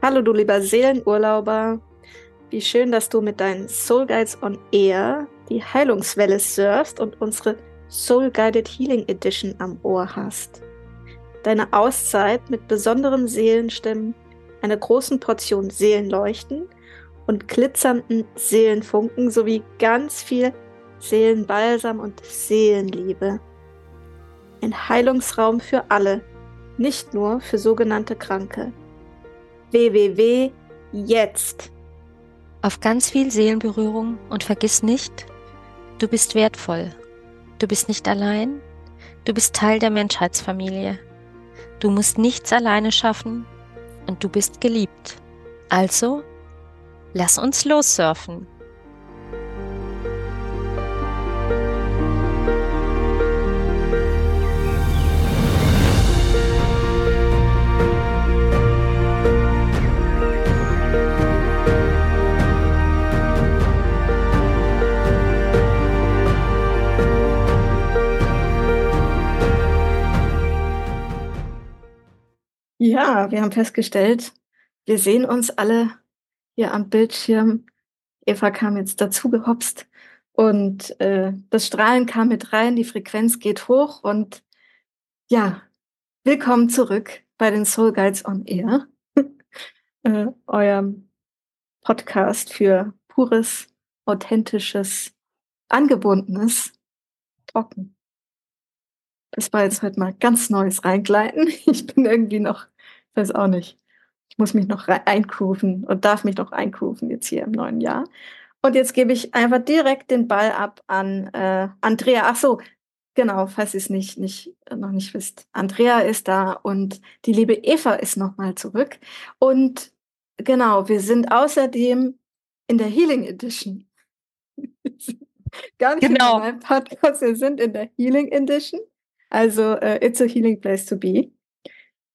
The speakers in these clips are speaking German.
Hallo du lieber Seelenurlauber. Wie schön, dass du mit deinen Soul Guides on Air die Heilungswelle surfst und unsere Soul Guided Healing Edition am Ohr hast. Deine Auszeit mit besonderen Seelenstimmen, einer großen Portion Seelenleuchten und glitzernden Seelenfunken sowie ganz viel Seelenbalsam und Seelenliebe. Ein Heilungsraum für alle, nicht nur für sogenannte Kranke www jetzt. Auf ganz viel Seelenberührung und vergiss nicht, du bist wertvoll. Du bist nicht allein. Du bist Teil der Menschheitsfamilie. Du musst nichts alleine schaffen und du bist geliebt. Also, lass uns lossurfen. Ja, wir haben festgestellt, wir sehen uns alle hier am Bildschirm. Eva kam jetzt dazu gehopst und äh, das Strahlen kam mit rein, die Frequenz geht hoch und ja, willkommen zurück bei den Soul Guides on Air, äh, eurem Podcast für pures, authentisches, angebundenes Trocken. Das war jetzt heute mal ganz neues Reingleiten. Ich bin irgendwie noch weiß auch nicht. Ich muss mich noch eingrooven und darf mich noch eingrooven jetzt hier im neuen Jahr. Und jetzt gebe ich einfach direkt den Ball ab an äh, Andrea. Ach so, genau, falls ihr es nicht, nicht, äh, noch nicht wisst. Andrea ist da und die liebe Eva ist nochmal zurück. Und genau, wir sind außerdem in der Healing Edition. Gar nicht genau. in meinem Podcast, wir sind in der Healing Edition. Also, uh, it's a healing place to be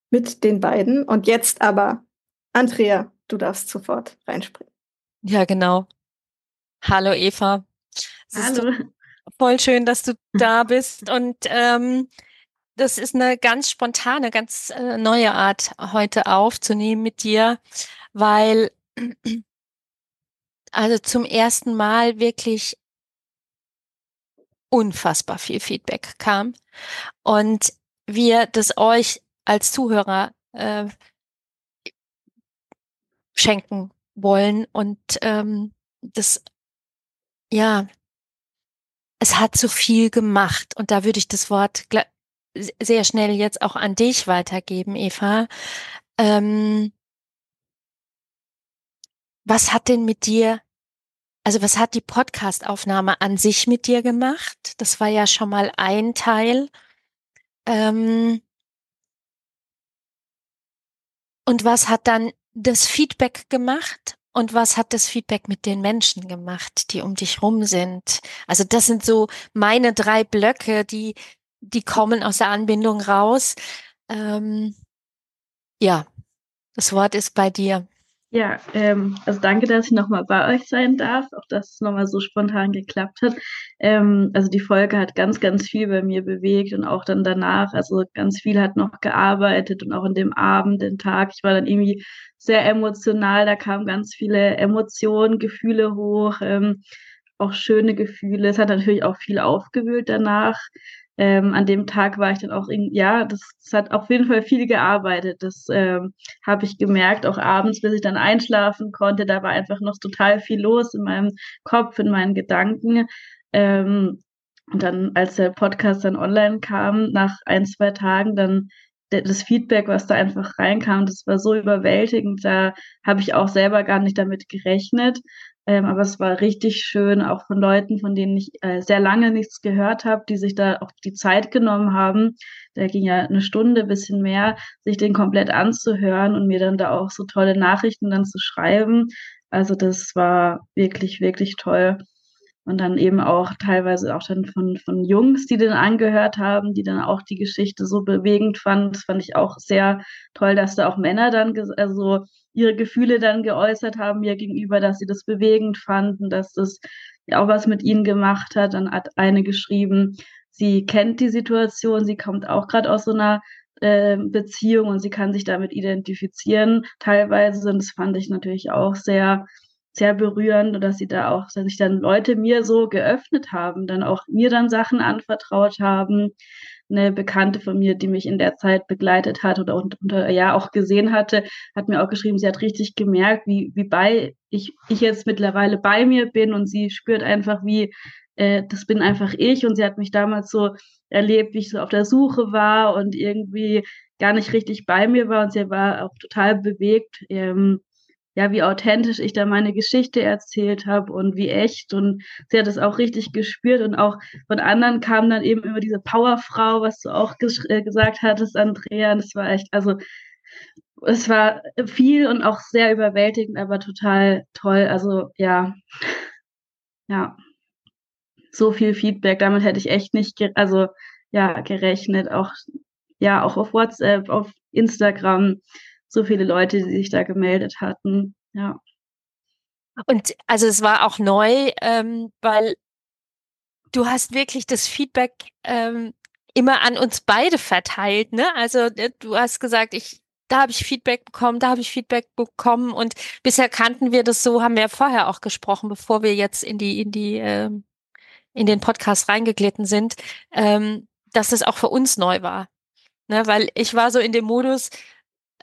mit den beiden. Und jetzt aber, Andrea, du darfst sofort reinspringen. Ja, genau. Hallo Eva. Es Hallo. voll schön, dass du da bist. Und ähm, das ist eine ganz spontane, ganz äh, neue Art heute aufzunehmen mit dir, weil also zum ersten Mal wirklich unfassbar viel Feedback kam und wir das euch als Zuhörer äh, schenken wollen. Und ähm, das, ja, es hat so viel gemacht. Und da würde ich das Wort sehr schnell jetzt auch an dich weitergeben, Eva. Ähm, was hat denn mit dir, also was hat die Podcastaufnahme an sich mit dir gemacht? Das war ja schon mal ein Teil. Ähm, und was hat dann das Feedback gemacht? Und was hat das Feedback mit den Menschen gemacht, die um dich rum sind? Also das sind so meine drei Blöcke, die, die kommen aus der Anbindung raus. Ähm, ja, das Wort ist bei dir. Ja, ähm, also danke, dass ich nochmal bei euch sein darf, auch dass es nochmal so spontan geklappt hat. Ähm, also die Folge hat ganz, ganz viel bei mir bewegt und auch dann danach, also ganz viel hat noch gearbeitet und auch in dem Abend, den Tag, ich war dann irgendwie sehr emotional, da kamen ganz viele Emotionen, Gefühle hoch, ähm, auch schöne Gefühle. Es hat natürlich auch viel aufgewühlt danach ähm, an dem Tag war ich dann auch, in, ja, das, das hat auf jeden Fall viel gearbeitet. Das ähm, habe ich gemerkt, auch abends, bis ich dann einschlafen konnte. Da war einfach noch total viel los in meinem Kopf, in meinen Gedanken. Ähm, und dann, als der Podcast dann online kam, nach ein, zwei Tagen, dann das Feedback, was da einfach reinkam, das war so überwältigend. Da habe ich auch selber gar nicht damit gerechnet. Ähm, aber es war richtig schön, auch von Leuten, von denen ich äh, sehr lange nichts gehört habe, die sich da auch die Zeit genommen haben. Da ging ja eine Stunde, bisschen mehr, sich den komplett anzuhören und mir dann da auch so tolle Nachrichten dann zu schreiben. Also das war wirklich, wirklich toll. Und dann eben auch teilweise auch dann von, von Jungs, die den angehört haben, die dann auch die Geschichte so bewegend fanden. Das fand ich auch sehr toll, dass da auch Männer dann, also ihre Gefühle dann geäußert haben mir gegenüber, dass sie das bewegend fanden, dass das auch was mit ihnen gemacht hat. Dann hat eine geschrieben, sie kennt die Situation, sie kommt auch gerade aus so einer äh, Beziehung und sie kann sich damit identifizieren teilweise. Und das fand ich natürlich auch sehr, sehr berührend, dass sie da auch, dass sich dann Leute mir so geöffnet haben, dann auch mir dann Sachen anvertraut haben. Eine Bekannte von mir, die mich in der Zeit begleitet hat oder unter, ja auch gesehen hatte, hat mir auch geschrieben, sie hat richtig gemerkt, wie, wie bei ich, ich jetzt mittlerweile bei mir bin und sie spürt einfach, wie äh, das bin einfach ich. Und sie hat mich damals so erlebt, wie ich so auf der Suche war und irgendwie gar nicht richtig bei mir war. Und sie war auch total bewegt, ähm, ja, wie authentisch ich da meine Geschichte erzählt habe und wie echt. Und sie hat es auch richtig gespürt. Und auch von anderen kam dann eben immer diese Powerfrau, was du auch ges äh, gesagt hattest, Andrea, und es war echt, also es war viel und auch sehr überwältigend, aber total toll, also ja, ja. So viel Feedback. Damit hätte ich echt nicht, also ja, gerechnet. Auch ja, auch auf WhatsApp, auf Instagram, so viele Leute, die sich da gemeldet hatten. Ja. Und also es war auch neu, ähm, weil du hast wirklich das Feedback ähm, immer an uns beide verteilt, ne? Also äh, du hast gesagt, ich da habe ich Feedback bekommen, da habe ich Feedback bekommen und bisher kannten wir das so, haben wir vorher auch gesprochen, bevor wir jetzt in die in die ähm, in den Podcast reingeglitten sind, ähm, dass es auch für uns neu war. Ne, weil ich war so in dem Modus,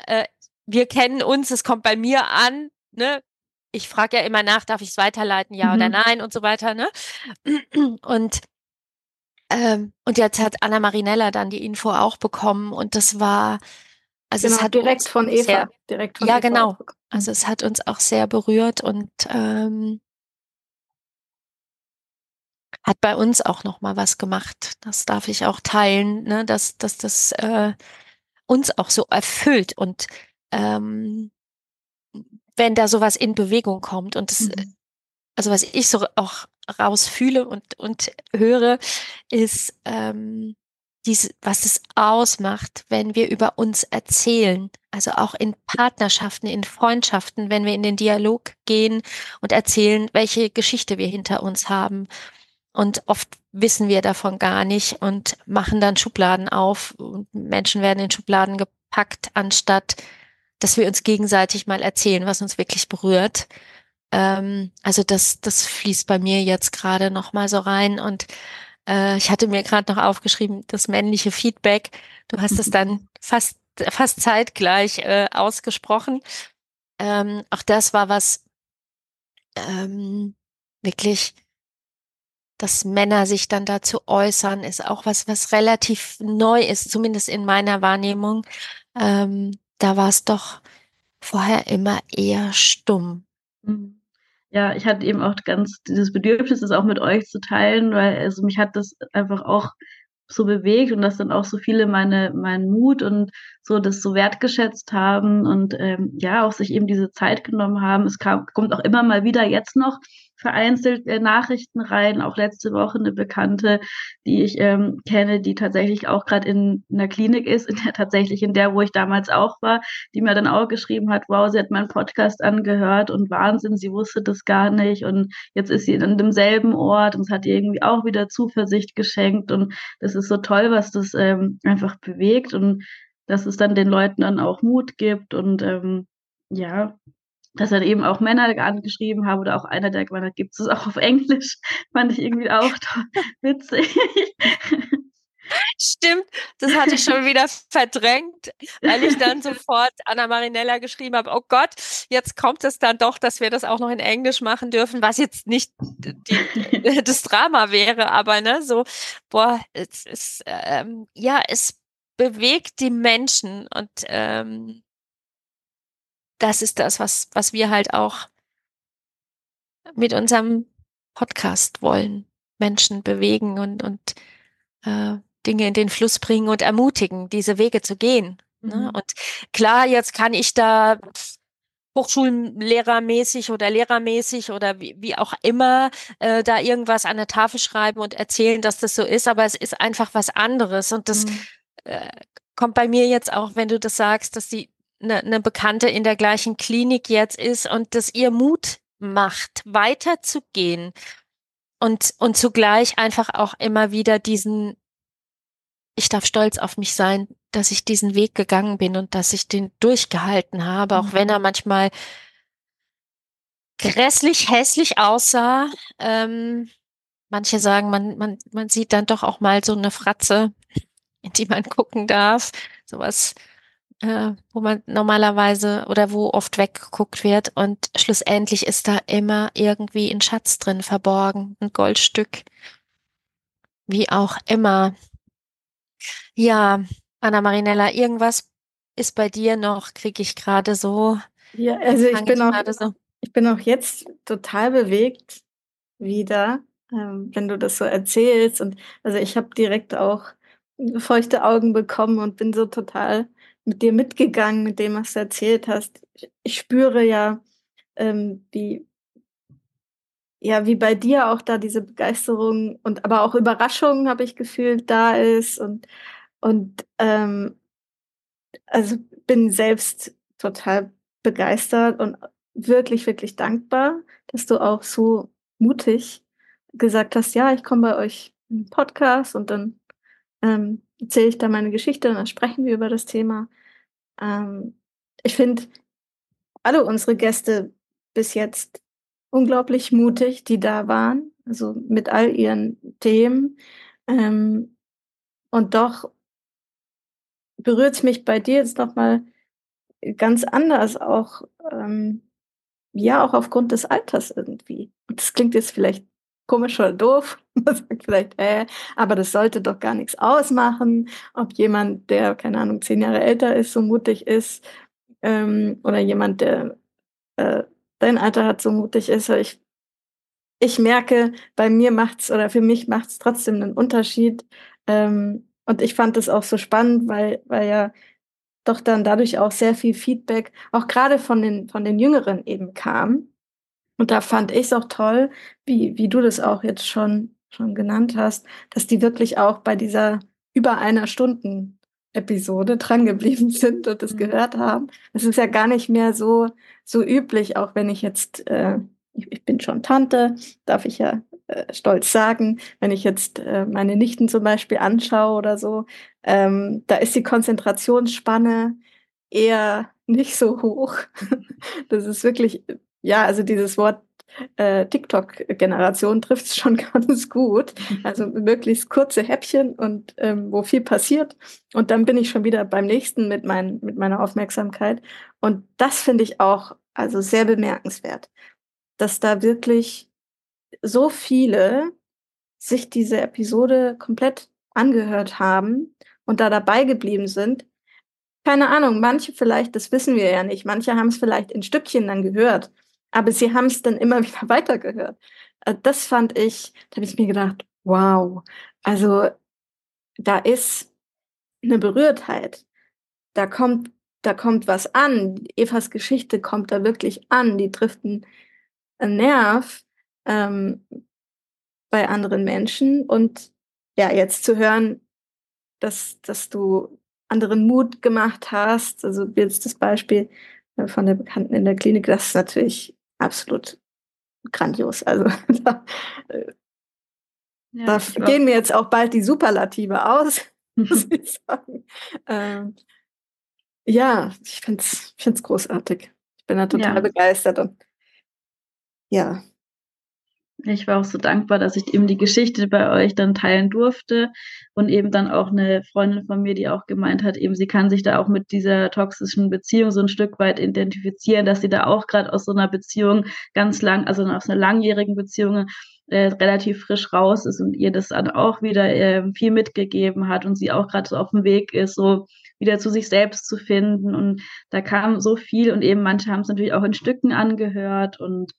äh, wir kennen uns, es kommt bei mir an, ne? Ich frage ja immer nach, darf ich es weiterleiten, ja mhm. oder nein und so weiter, ne? Und ähm, und jetzt hat Anna Marinella dann die Info auch bekommen und das war, also genau, es hat direkt von Eva, sehr, direkt von ja Eva genau, also es hat uns auch sehr berührt und ähm, hat bei uns auch noch mal was gemacht. Das darf ich auch teilen, ne? dass, dass das äh, uns auch so erfüllt und ähm, wenn da sowas in Bewegung kommt und das, mhm. also was ich so auch rausfühle und und höre, ist ähm, diese, was es ausmacht, wenn wir über uns erzählen. Also auch in Partnerschaften, in Freundschaften, wenn wir in den Dialog gehen und erzählen, welche Geschichte wir hinter uns haben und oft wissen wir davon gar nicht und machen dann Schubladen auf und Menschen werden in Schubladen gepackt, anstatt dass wir uns gegenseitig mal erzählen, was uns wirklich berührt. Ähm, also das, das fließt bei mir jetzt gerade noch mal so rein und äh, ich hatte mir gerade noch aufgeschrieben, das männliche Feedback. Du hast es dann fast fast zeitgleich äh, ausgesprochen. Ähm, auch das war was ähm, wirklich dass Männer sich dann dazu äußern, ist auch was, was relativ neu ist, zumindest in meiner Wahrnehmung. Ähm, da war es doch vorher immer eher stumm. Mhm. Ja, ich hatte eben auch ganz dieses Bedürfnis, das auch mit euch zu teilen, weil also mich hat das einfach auch so bewegt und dass dann auch so viele meine meinen Mut und so das so wertgeschätzt haben und ähm, ja auch sich eben diese Zeit genommen haben. Es kam, kommt auch immer mal wieder jetzt noch vereinzelt äh, Nachrichten rein. Auch letzte Woche eine Bekannte, die ich ähm, kenne, die tatsächlich auch gerade in einer Klinik ist, in der tatsächlich in der, wo ich damals auch war, die mir dann auch geschrieben hat, wow, sie hat meinen Podcast angehört und Wahnsinn, sie wusste das gar nicht und jetzt ist sie in demselben Ort und es hat ihr irgendwie auch wieder Zuversicht geschenkt und das ist so toll, was das ähm, einfach bewegt und dass es dann den Leuten dann auch Mut gibt und ähm, ja, dass dann eben auch Männer angeschrieben haben oder auch einer, der gemeint hat, gibt es auch auf Englisch, fand ich irgendwie auch witzig. Stimmt, das hatte ich schon wieder verdrängt, weil ich dann sofort Anna Marinella geschrieben habe, oh Gott, jetzt kommt es dann doch, dass wir das auch noch in Englisch machen dürfen, was jetzt nicht die, das Drama wäre, aber ne, so, boah, es ist, ähm, ja, es bewegt die Menschen und ähm, das ist das, was, was wir halt auch mit unserem Podcast wollen. Menschen bewegen und, und äh, Dinge in den Fluss bringen und ermutigen, diese Wege zu gehen. Ne? Mhm. Und klar, jetzt kann ich da Hochschullehrermäßig oder lehrermäßig oder wie, wie auch immer äh, da irgendwas an der Tafel schreiben und erzählen, dass das so ist, aber es ist einfach was anderes und das mhm. äh, kommt bei mir jetzt auch, wenn du das sagst, dass die eine, eine Bekannte in der gleichen Klinik jetzt ist und das ihr Mut macht, weiterzugehen und, und zugleich einfach auch immer wieder diesen, ich darf stolz auf mich sein, dass ich diesen Weg gegangen bin und dass ich den durchgehalten habe, auch wenn er manchmal grässlich hässlich aussah. Ähm, manche sagen, man, man, man sieht dann doch auch mal so eine Fratze, in die man gucken darf. Sowas, äh, wo man normalerweise oder wo oft weggeguckt wird. Und schlussendlich ist da immer irgendwie ein Schatz drin verborgen, ein Goldstück. Wie auch immer. Ja, Anna Marinella, irgendwas ist bei dir noch, kriege ich gerade so. Ja, also ich bin, auch, so. ich bin auch jetzt total bewegt wieder, ähm, wenn du das so erzählst. Und also ich habe direkt auch feuchte Augen bekommen und bin so total mit dir mitgegangen, mit dem, was du erzählt hast. Ich, ich spüre ja, ähm, wie, ja, wie bei dir auch da diese Begeisterung und aber auch Überraschung, habe ich gefühlt, da ist und, und ähm, also bin selbst total begeistert und wirklich, wirklich dankbar, dass du auch so mutig gesagt hast, ja, ich komme bei euch im Podcast und dann ähm, erzähle ich da meine Geschichte und dann sprechen wir über das Thema. Ähm, ich finde alle unsere Gäste bis jetzt unglaublich mutig, die da waren, also mit all ihren Themen. Ähm, und doch berührt es mich bei dir jetzt nochmal ganz anders, auch ähm, ja, auch aufgrund des Alters irgendwie. Und das klingt jetzt vielleicht komisch oder doof. Man sagt vielleicht, äh, aber das sollte doch gar nichts ausmachen, ob jemand, der, keine Ahnung, zehn Jahre älter ist, so mutig ist, ähm, oder jemand, der äh, dein Alter hat, so mutig ist. Ich, ich merke, bei mir macht's oder für mich macht's trotzdem einen Unterschied. Ähm, und ich fand das auch so spannend, weil, weil ja doch dann dadurch auch sehr viel Feedback, auch gerade von den, von den Jüngeren eben kam. Und da fand ich es auch toll, wie, wie du das auch jetzt schon, schon genannt hast, dass die wirklich auch bei dieser über einer Stunden Episode drangeblieben sind und das mhm. gehört haben. Es ist ja gar nicht mehr so, so üblich, auch wenn ich jetzt, äh, ich, ich bin schon Tante, darf ich ja äh, stolz sagen, wenn ich jetzt äh, meine Nichten zum Beispiel anschaue oder so, ähm, da ist die Konzentrationsspanne eher nicht so hoch. das ist wirklich ja, also dieses Wort äh, TikTok-Generation trifft es schon ganz gut. Also möglichst kurze Häppchen und ähm, wo viel passiert. Und dann bin ich schon wieder beim nächsten mit, mein, mit meiner Aufmerksamkeit. Und das finde ich auch also sehr bemerkenswert, dass da wirklich so viele sich diese Episode komplett angehört haben und da dabei geblieben sind. Keine Ahnung, manche vielleicht, das wissen wir ja nicht, manche haben es vielleicht in Stückchen dann gehört aber sie haben es dann immer wieder weitergehört. Äh, das fand ich, da habe ich mir gedacht, wow, also da ist eine Berührtheit. Da kommt, da kommt was an. Evas Geschichte kommt da wirklich an. Die trifft einen, Nerv ähm, bei anderen Menschen. Und ja, jetzt zu hören, dass, dass du anderen Mut gemacht hast, also jetzt das Beispiel äh, von der Bekannten in der Klinik, das ist natürlich absolut grandios. Also da, äh, ja, da gehen mir jetzt auch bald die Superlative aus, muss ich sagen. Ähm, ja, ich finde es ich find's großartig. Ich bin da total ja. begeistert und ja, ich war auch so dankbar, dass ich eben die Geschichte bei euch dann teilen durfte und eben dann auch eine Freundin von mir, die auch gemeint hat, eben sie kann sich da auch mit dieser toxischen Beziehung so ein Stück weit identifizieren, dass sie da auch gerade aus so einer Beziehung ganz lang, also aus einer langjährigen Beziehung äh, relativ frisch raus ist und ihr das dann auch wieder äh, viel mitgegeben hat und sie auch gerade so auf dem Weg ist, so wieder zu sich selbst zu finden. Und da kam so viel und eben manche haben es natürlich auch in Stücken angehört und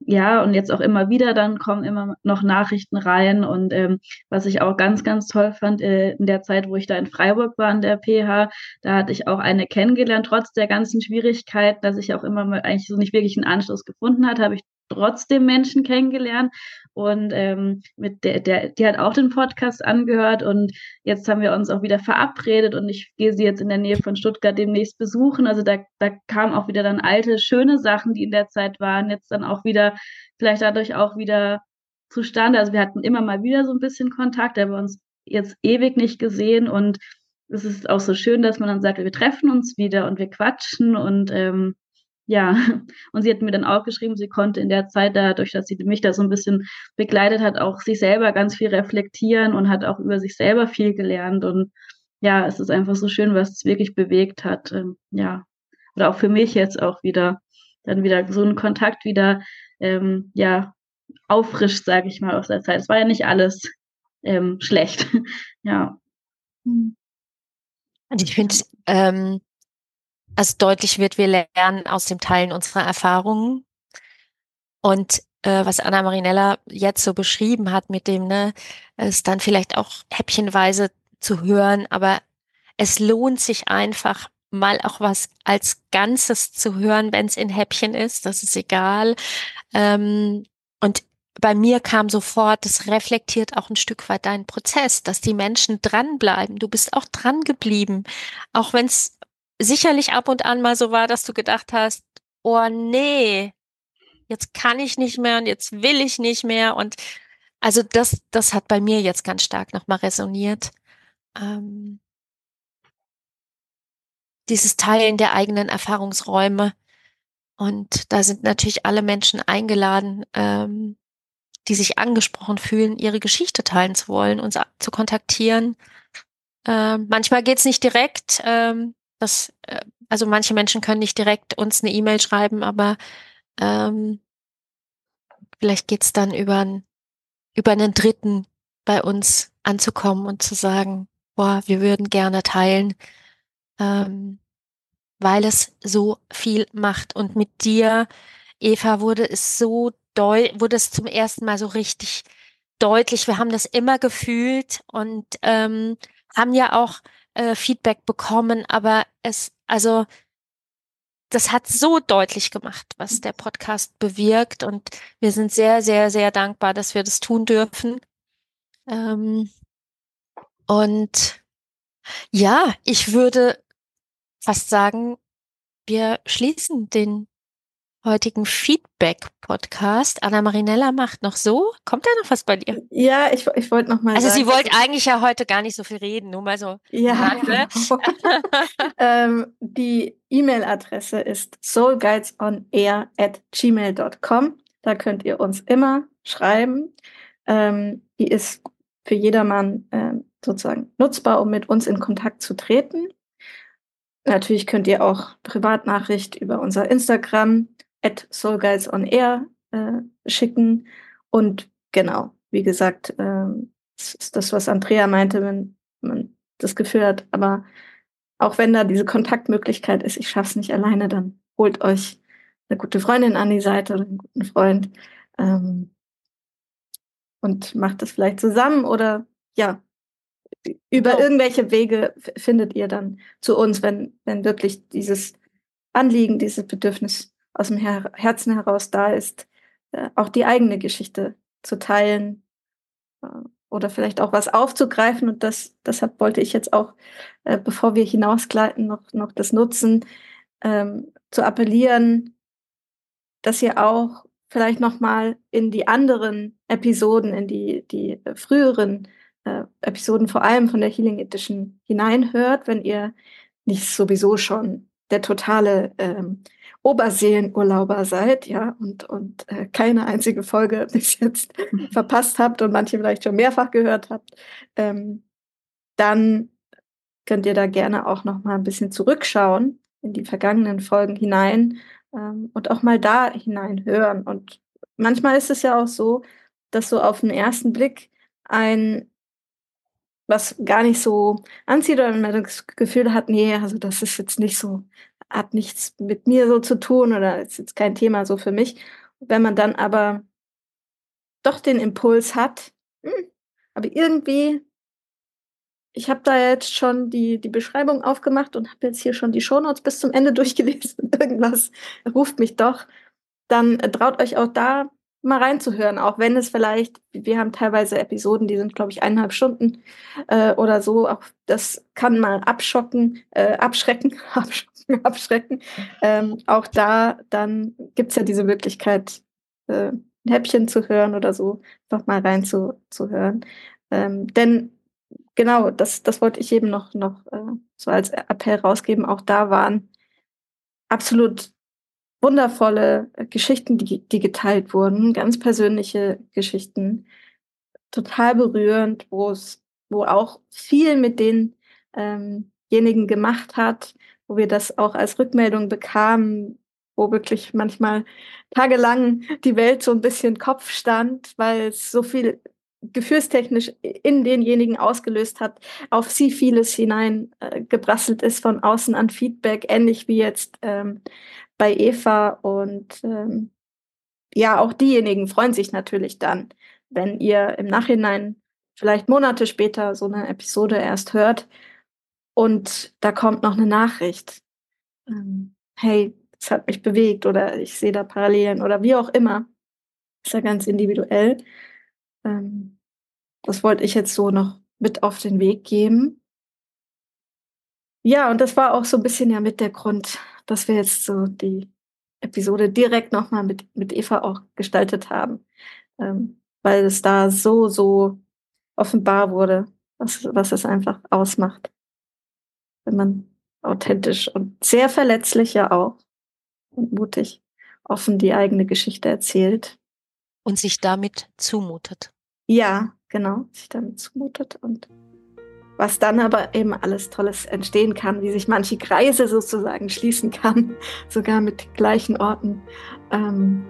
ja, und jetzt auch immer wieder, dann kommen immer noch Nachrichten rein. Und ähm, was ich auch ganz, ganz toll fand, äh, in der Zeit, wo ich da in Freiburg war, an der PH, da hatte ich auch eine kennengelernt, trotz der ganzen Schwierigkeiten, dass ich auch immer mal eigentlich so nicht wirklich einen Anschluss gefunden hat, habe ich trotzdem Menschen kennengelernt und ähm, mit der, der, die hat auch den Podcast angehört und jetzt haben wir uns auch wieder verabredet und ich gehe sie jetzt in der Nähe von Stuttgart demnächst besuchen. Also da, da kamen auch wieder dann alte, schöne Sachen, die in der Zeit waren, jetzt dann auch wieder, vielleicht dadurch auch wieder zustande. Also wir hatten immer mal wieder so ein bisschen Kontakt, aber uns jetzt ewig nicht gesehen und es ist auch so schön, dass man dann sagt, wir treffen uns wieder und wir quatschen und ähm, ja, und sie hat mir dann auch geschrieben, sie konnte in der Zeit dadurch, dass sie mich da so ein bisschen begleitet hat, auch sich selber ganz viel reflektieren und hat auch über sich selber viel gelernt und ja, es ist einfach so schön, was es wirklich bewegt hat, ähm, ja, oder auch für mich jetzt auch wieder, dann wieder so einen Kontakt wieder, ähm, ja, auffrischt, sage ich mal, aus der Zeit. Es war ja nicht alles ähm, schlecht, ja. Und ich finde, ähm, also deutlich wird, wir lernen aus dem Teilen unserer Erfahrungen. Und äh, was Anna Marinella jetzt so beschrieben hat mit dem, ne, es dann vielleicht auch häppchenweise zu hören, aber es lohnt sich einfach mal auch was als Ganzes zu hören, wenn es in Häppchen ist, das ist egal. Ähm, und bei mir kam sofort, das reflektiert auch ein Stück weit deinen Prozess, dass die Menschen dranbleiben. Du bist auch dran geblieben, auch wenn es sicherlich ab und an mal so war, dass du gedacht hast, oh nee, jetzt kann ich nicht mehr und jetzt will ich nicht mehr. Und also das, das hat bei mir jetzt ganz stark nochmal resoniert. Ähm, dieses Teilen der eigenen Erfahrungsräume. Und da sind natürlich alle Menschen eingeladen, ähm, die sich angesprochen fühlen, ihre Geschichte teilen zu wollen, uns zu kontaktieren. Ähm, manchmal geht's nicht direkt. Ähm, das, äh, also manche Menschen können nicht direkt uns eine E-Mail schreiben, aber ähm, vielleicht geht's dann über, über einen Dritten bei uns anzukommen und zu sagen, boah, wir würden gerne teilen, ähm, weil es so viel macht. Und mit dir, Eva, wurde es so doll, wurde es zum ersten Mal so richtig deutlich. Wir haben das immer gefühlt und ähm, haben ja auch äh, Feedback bekommen, aber es, also das hat so deutlich gemacht, was der Podcast bewirkt und wir sind sehr, sehr, sehr dankbar, dass wir das tun dürfen. Ähm, und ja, ich würde fast sagen, wir schließen den heutigen Feedback-Podcast. Anna Marinella macht noch so. Kommt da noch was bei dir? Ja, ich, ich wollte noch mal. Also sagen, sie wollte eigentlich ja heute gar nicht so viel reden, nur mal so. Ja. ähm, die E-Mail-Adresse ist soulguidesonair at gmail.com. Da könnt ihr uns immer schreiben. Ähm, die ist für jedermann äh, sozusagen nutzbar, um mit uns in Kontakt zu treten. Natürlich könnt ihr auch Privatnachricht über unser Instagram at soulguidesonair äh, schicken. Und genau, wie gesagt, äh, das ist das, was Andrea meinte, wenn man das Gefühl hat, aber auch wenn da diese Kontaktmöglichkeit ist, ich schaff's nicht alleine, dann holt euch eine gute Freundin an die Seite oder einen guten Freund ähm, und macht das vielleicht zusammen oder ja, über genau. irgendwelche Wege findet ihr dann zu uns, wenn, wenn wirklich dieses Anliegen, dieses Bedürfnis aus dem Her Herzen heraus da ist, äh, auch die eigene Geschichte zu teilen äh, oder vielleicht auch was aufzugreifen. Und das, deshalb wollte ich jetzt auch, äh, bevor wir hinausgleiten, noch, noch das nutzen, ähm, zu appellieren, dass ihr auch vielleicht nochmal in die anderen Episoden, in die, die äh, früheren äh, Episoden, vor allem von der Healing Edition, hineinhört, wenn ihr nicht sowieso schon der totale ähm, Oberseelenurlauber seid, ja, und, und äh, keine einzige Folge bis jetzt verpasst habt und manche vielleicht schon mehrfach gehört habt, ähm, dann könnt ihr da gerne auch noch mal ein bisschen zurückschauen in die vergangenen Folgen hinein ähm, und auch mal da hinein hören. Und manchmal ist es ja auch so, dass so auf den ersten Blick ein was gar nicht so anzieht oder man das Gefühl hat, nee, also das ist jetzt nicht so hat nichts mit mir so zu tun oder ist jetzt kein Thema so für mich. Wenn man dann aber doch den Impuls hat, hm, aber irgendwie, ich habe da jetzt schon die, die Beschreibung aufgemacht und habe jetzt hier schon die Shownotes bis zum Ende durchgelesen. Irgendwas ruft mich doch. Dann traut euch auch da mal reinzuhören, auch wenn es vielleicht, wir haben teilweise Episoden, die sind, glaube ich, eineinhalb Stunden äh, oder so. Auch das kann mal abschocken, äh, abschrecken, abschrecken, abschrecken. Ähm, auch da, dann gibt's ja diese Möglichkeit, äh, ein Häppchen zu hören oder so, einfach mal reinzuhören. Ähm, denn genau, das, das wollte ich eben noch, noch äh, so als Appell rausgeben. Auch da waren absolut wundervolle Geschichten, die, die geteilt wurden, ganz persönliche Geschichten, total berührend, wo es, wo auch viel mit denjenigen ähm gemacht hat, wo wir das auch als Rückmeldung bekamen, wo wirklich manchmal tagelang die Welt so ein bisschen Kopf stand, weil es so viel gefühlstechnisch in denjenigen ausgelöst hat, auf sie vieles hineingebrasselt äh, ist von außen an Feedback, ähnlich wie jetzt ähm, bei Eva. Und ähm, ja, auch diejenigen freuen sich natürlich dann, wenn ihr im Nachhinein vielleicht Monate später so eine Episode erst hört und da kommt noch eine Nachricht. Ähm, hey, es hat mich bewegt oder ich sehe da Parallelen oder wie auch immer. Ist ja ganz individuell. Ähm, das wollte ich jetzt so noch mit auf den Weg geben. Ja, und das war auch so ein bisschen ja mit der Grund, dass wir jetzt so die Episode direkt nochmal mit, mit Eva auch gestaltet haben, ähm, weil es da so, so offenbar wurde, was, was es einfach ausmacht, wenn man authentisch und sehr verletzlich ja auch und mutig offen die eigene Geschichte erzählt. Und sich damit zumutet. Ja, genau, sich damit zumutet und was dann aber eben alles Tolles entstehen kann, wie sich manche Kreise sozusagen schließen kann, sogar mit gleichen Orten. Ähm,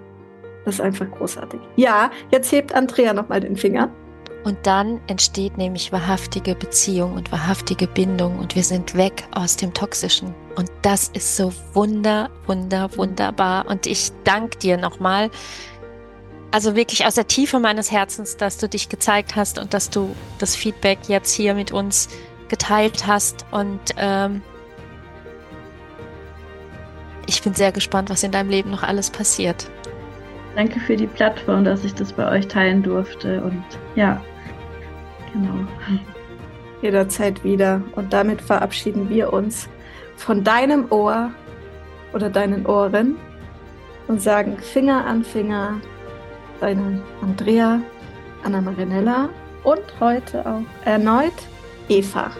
das ist einfach großartig. Ja, jetzt hebt Andrea nochmal den Finger. Und dann entsteht nämlich wahrhaftige Beziehung und wahrhaftige Bindung und wir sind weg aus dem Toxischen. Und das ist so wunder, wunder, wunderbar. Und ich danke dir nochmal, also wirklich aus der Tiefe meines Herzens, dass du dich gezeigt hast und dass du das Feedback jetzt hier mit uns geteilt hast. Und ähm, ich bin sehr gespannt, was in deinem Leben noch alles passiert. Danke für die Plattform, dass ich das bei euch teilen durfte. Und ja, genau. Jederzeit wieder. Und damit verabschieden wir uns von deinem Ohr oder deinen Ohren und sagen Finger an Finger deine Andrea, Anna Marinella und heute auch erneut Eva.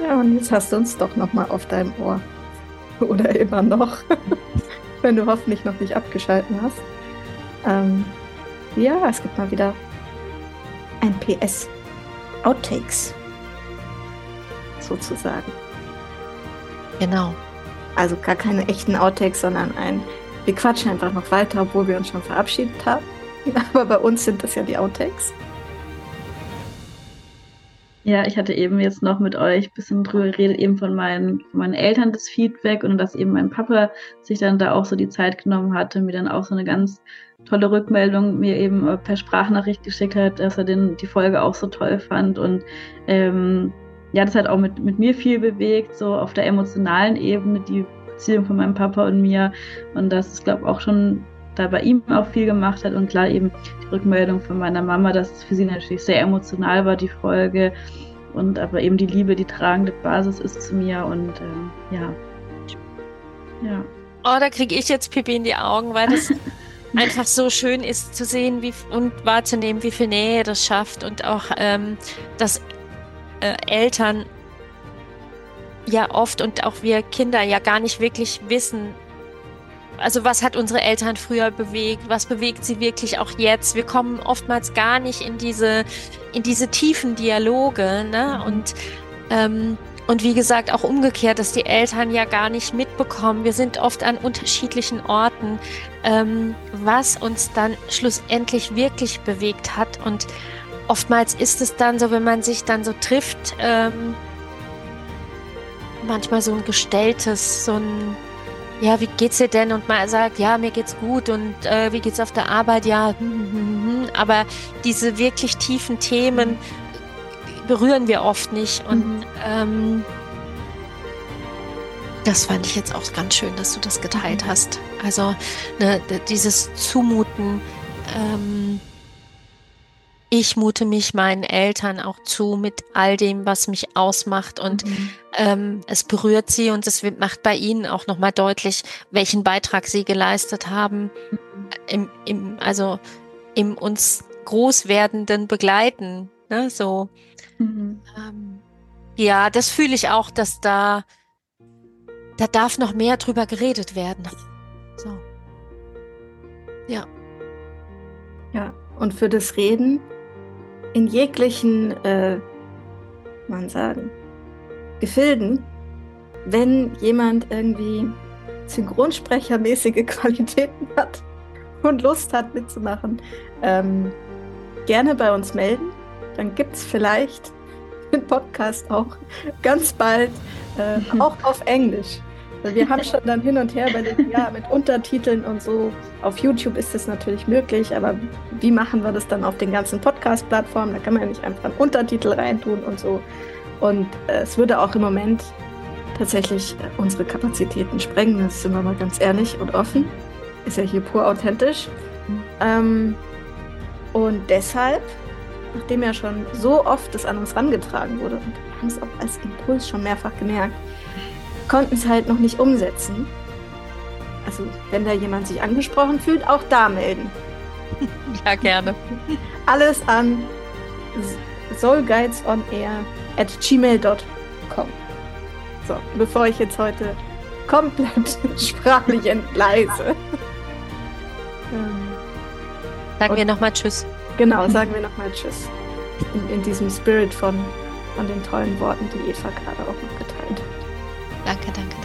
Ja, und jetzt hast du uns doch noch mal auf deinem Ohr. Oder immer noch, wenn du hoffentlich noch nicht abgeschalten hast. Ähm, ja, es gibt mal wieder ein PS. Outtakes. Sozusagen. Genau. Also gar keine echten Outtakes, sondern ein wir quatschen einfach noch weiter, obwohl wir uns schon verabschiedet haben. Aber bei uns sind das ja die Outtakes. Ja, ich hatte eben jetzt noch mit euch ein bisschen drüber geredet, eben von meinen, meinen Eltern das Feedback und dass eben mein Papa sich dann da auch so die Zeit genommen hatte, mir dann auch so eine ganz tolle Rückmeldung mir eben äh, per Sprachnachricht geschickt hat, dass er den, die Folge auch so toll fand und ähm, ja, das hat auch mit, mit mir viel bewegt, so auf der emotionalen Ebene, die Beziehung von meinem Papa und mir. Und dass es, glaube ich, auch schon da bei ihm auch viel gemacht hat. Und klar eben die Rückmeldung von meiner Mama, dass es für sie natürlich sehr emotional war, die Folge. Und aber eben die Liebe die tragende Basis ist zu mir. Und ähm, ja. Ja. Oh, da kriege ich jetzt Pipi in die Augen, weil das einfach so schön ist zu sehen wie, und wahrzunehmen, wie viel Nähe das schafft. Und auch, ähm, dass äh, Eltern ja oft und auch wir Kinder ja gar nicht wirklich wissen, also was hat unsere Eltern früher bewegt, was bewegt sie wirklich auch jetzt. Wir kommen oftmals gar nicht in diese, in diese tiefen Dialoge, ne? Mhm. Und, ähm, und wie gesagt, auch umgekehrt, dass die Eltern ja gar nicht mitbekommen. Wir sind oft an unterschiedlichen Orten, ähm, was uns dann schlussendlich wirklich bewegt hat. Und oftmals ist es dann so, wenn man sich dann so trifft, ähm, manchmal so ein gestelltes, so ein, ja, wie geht's dir denn? Und man sagt, ja, mir geht's gut und äh, wie geht's auf der Arbeit? Ja, hm, hm, hm, hm. aber diese wirklich tiefen Themen berühren wir oft nicht und mhm. ähm, das fand ich jetzt auch ganz schön, dass du das geteilt mhm. hast. Also ne, dieses Zumuten, ähm, ich mute mich meinen Eltern auch zu mit all dem, was mich ausmacht und mhm. ähm, es berührt sie und es macht bei ihnen auch nochmal deutlich, welchen Beitrag sie geleistet haben, mhm. im, im, also im uns Großwerdenden begleiten. Ne? So. Mhm. Ähm, ja, das fühle ich auch, dass da, da darf noch mehr drüber geredet werden. So. Ja. Ja, und für das Reden in jeglichen, äh, man sagen, Gefilden, wenn jemand irgendwie Synchronsprechermäßige Qualitäten hat und Lust hat mitzumachen, ähm, gerne bei uns melden. Dann gibt es vielleicht den Podcast auch ganz bald, äh, auch auf Englisch. Wir haben schon dann hin und her bei den, ja, mit Untertiteln und so. Auf YouTube ist das natürlich möglich, aber wie machen wir das dann auf den ganzen Podcast-Plattformen? Da kann man ja nicht einfach einen Untertitel reintun und so. Und äh, es würde auch im Moment tatsächlich äh, unsere Kapazitäten sprengen, das sind wir mal ganz ehrlich und offen. Ist ja hier pur authentisch. Ähm, und deshalb, nachdem ja schon so oft das an uns rangetragen wurde, und wir haben es auch als Impuls schon mehrfach gemerkt, konnten es halt noch nicht umsetzen. Also, wenn da jemand sich angesprochen fühlt, auch da melden. Ja, gerne. Alles an soulguidesonair at gmail.com. So, bevor ich jetzt heute komplett sprachlich entgleise. sagen wir nochmal Tschüss. Genau, sagen wir nochmal Tschüss. In, in, diesem Spirit von, von den tollen Worten, die Eva gerade auch noch danke, danke.